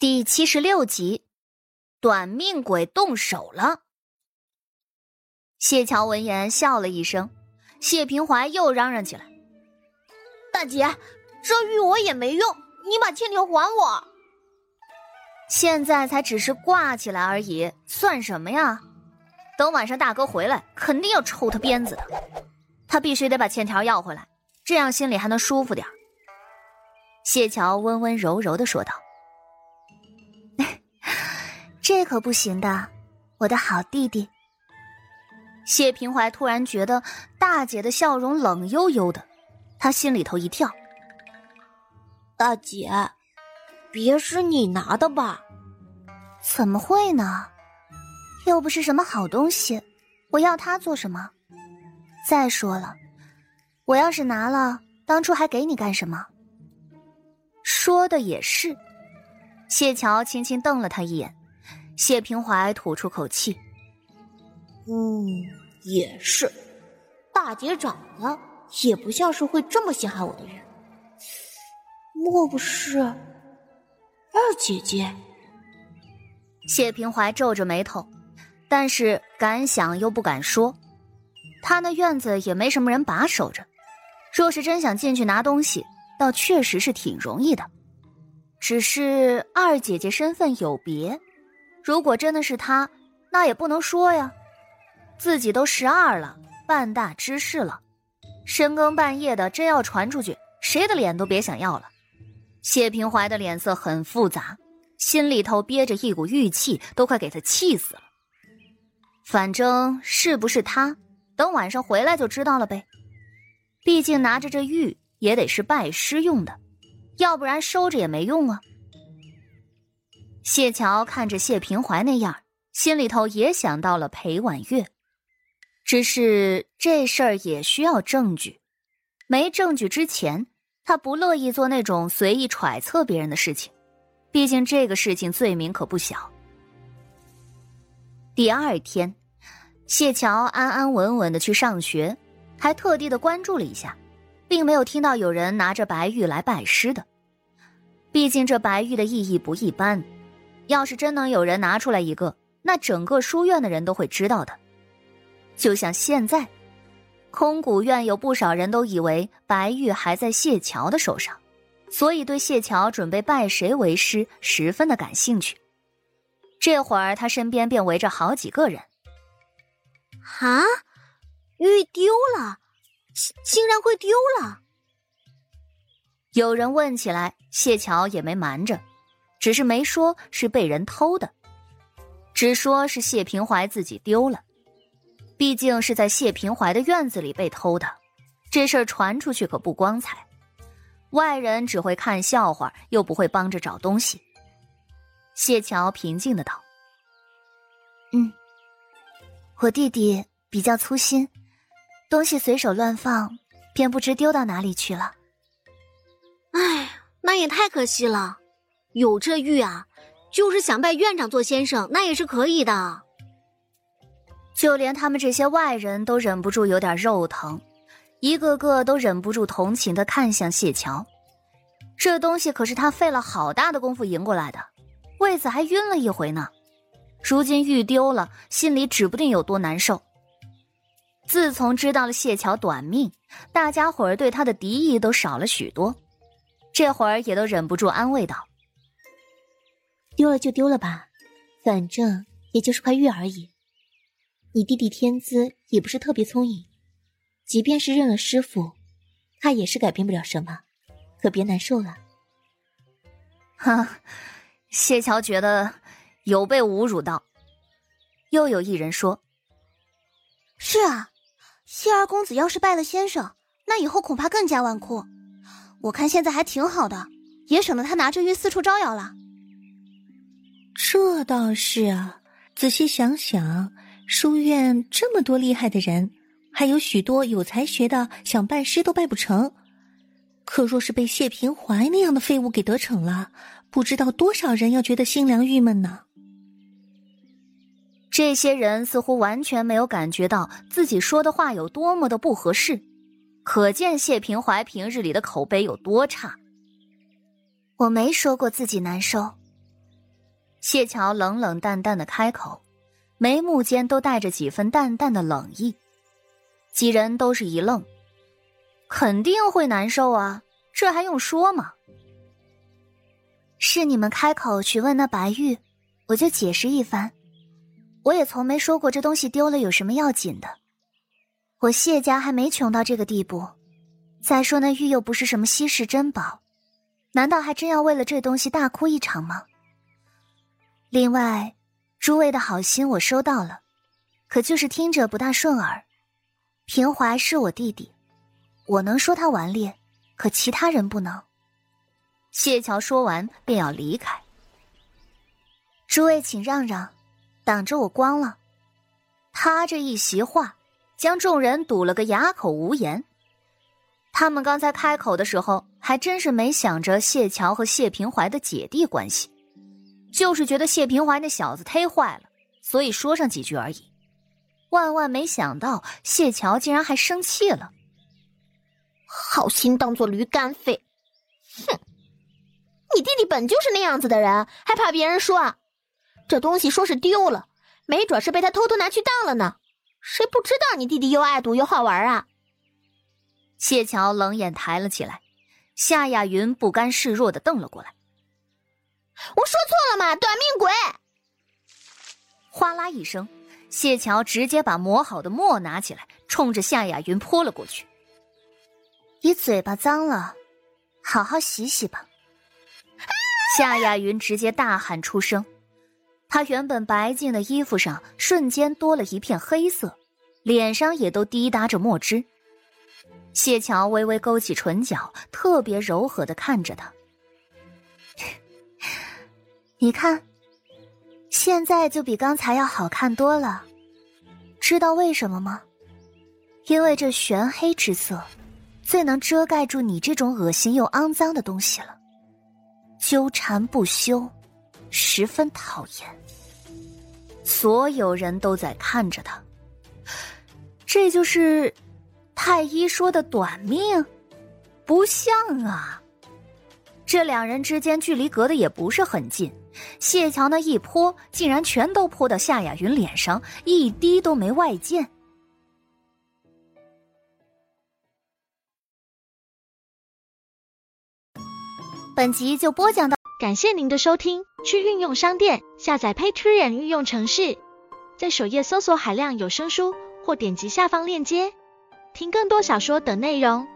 第七十六集，短命鬼动手了。谢桥闻言笑了一声，谢平怀又嚷嚷起来：“大姐，这玉我也没用，你把欠条还我。现在才只是挂起来而已，算什么呀？等晚上大哥回来，肯定要抽他鞭子的。他必须得把欠条要回来，这样心里还能舒服点谢桥温温柔柔的说道。这可不行的，我的好弟弟。谢平怀突然觉得大姐的笑容冷悠悠的，他心里头一跳。大姐，别是你拿的吧？怎么会呢？又不是什么好东西，我要它做什么？再说了，我要是拿了，当初还给你干什么？说的也是。谢桥轻轻瞪了他一眼。谢平怀吐出口气：“嗯，也是，大姐长得也不像是会这么陷害我的人，莫不是二姐姐？”谢平怀皱着眉头，但是敢想又不敢说。他那院子也没什么人把守着，若是真想进去拿东西，倒确实是挺容易的。只是二姐姐身份有别。如果真的是他，那也不能说呀。自己都十二了，半大之事了，深更半夜的真要传出去，谁的脸都别想要了。谢平怀的脸色很复杂，心里头憋着一股郁气，都快给他气死了。反正是不是他，等晚上回来就知道了呗。毕竟拿着这玉也得是拜师用的，要不然收着也没用啊。谢桥看着谢平怀那样，心里头也想到了裴婉月，只是这事儿也需要证据，没证据之前，他不乐意做那种随意揣测别人的事情，毕竟这个事情罪名可不小。第二天，谢桥安安稳稳的去上学，还特地的关注了一下，并没有听到有人拿着白玉来拜师的，毕竟这白玉的意义不一般。要是真能有人拿出来一个，那整个书院的人都会知道的。就像现在，空谷院有不少人都以为白玉还在谢桥的手上，所以对谢桥准备拜谁为师十分的感兴趣。这会儿他身边便围着好几个人。啊，玉丢了，竟竟然会丢了！有人问起来，谢桥也没瞒着。只是没说是被人偷的，只说是谢平怀自己丢了。毕竟是在谢平怀的院子里被偷的，这事儿传出去可不光彩，外人只会看笑话，又不会帮着找东西。谢桥平静的道：“嗯，我弟弟比较粗心，东西随手乱放，便不知丢到哪里去了。哎，那也太可惜了。”有这玉啊，就是想拜院长做先生，那也是可以的。就连他们这些外人都忍不住有点肉疼，一个个都忍不住同情的看向谢桥。这东西可是他费了好大的功夫赢过来的，为此还晕了一回呢。如今玉丢了，心里指不定有多难受。自从知道了谢桥短命，大家伙儿对他的敌意都少了许多，这会儿也都忍不住安慰道。丢了就丢了吧，反正也就是块玉而已。你弟弟天资也不是特别聪颖，即便是认了师傅，他也是改变不了什么，可别难受了。哈，谢桥觉得有被侮辱到。又有一人说：“是啊，谢二公子要是拜了先生，那以后恐怕更加纨绔。我看现在还挺好的，也省得他拿着玉四处招摇了。”这倒是啊，仔细想想，书院这么多厉害的人，还有许多有才学的，想拜师都拜不成。可若是被谢平怀那样的废物给得逞了，不知道多少人要觉得心凉郁闷呢。这些人似乎完全没有感觉到自己说的话有多么的不合适，可见谢平怀平日里的口碑有多差。我没说过自己难受。谢桥冷冷淡淡的开口，眉目间都带着几分淡淡的冷意。几人都是一愣，肯定会难受啊，这还用说吗？是你们开口询问那白玉，我就解释一番。我也从没说过这东西丢了有什么要紧的。我谢家还没穷到这个地步。再说那玉又不是什么稀世珍宝，难道还真要为了这东西大哭一场吗？另外，诸位的好心我收到了，可就是听着不大顺耳。平怀是我弟弟，我能说他顽劣，可其他人不能。谢桥说完便要离开，诸位请让让，挡着我光了。他这一席话，将众人堵了个哑口无言。他们刚才开口的时候，还真是没想着谢桥和谢平怀的姐弟关系，就是觉得谢平怀那小子忒坏了，所以说上几句而已。万万没想到，谢桥竟然还生气了。好心当做驴肝肺，哼！你弟弟本就是那样子的人，还怕别人说？这东西说是丢了，没准是被他偷偷拿去当了呢。谁不知道你弟弟又爱赌又好玩啊？谢桥冷眼抬了起来，夏雅云不甘示弱的瞪了过来。我说错了吗？短命鬼！哗啦一声。谢桥直接把磨好的墨拿起来，冲着夏雅云泼了过去。你嘴巴脏了，好好洗洗吧。夏雅云直接大喊出声，她原本白净的衣服上瞬间多了一片黑色，脸上也都滴答着墨汁。谢桥微微勾起唇角，特别柔和的看着他：“你看。”现在就比刚才要好看多了，知道为什么吗？因为这玄黑之色，最能遮盖住你这种恶心又肮脏的东西了。纠缠不休，十分讨厌。所有人都在看着他，这就是太医说的短命？不像啊！这两人之间距离隔的也不是很近。谢桥那一泼，竟然全都泼到夏雅云脸上，一滴都没外溅。本集就播讲到，感谢您的收听。去运用商店下载 Patreon 运用城市，在首页搜索海量有声书，或点击下方链接听更多小说等内容。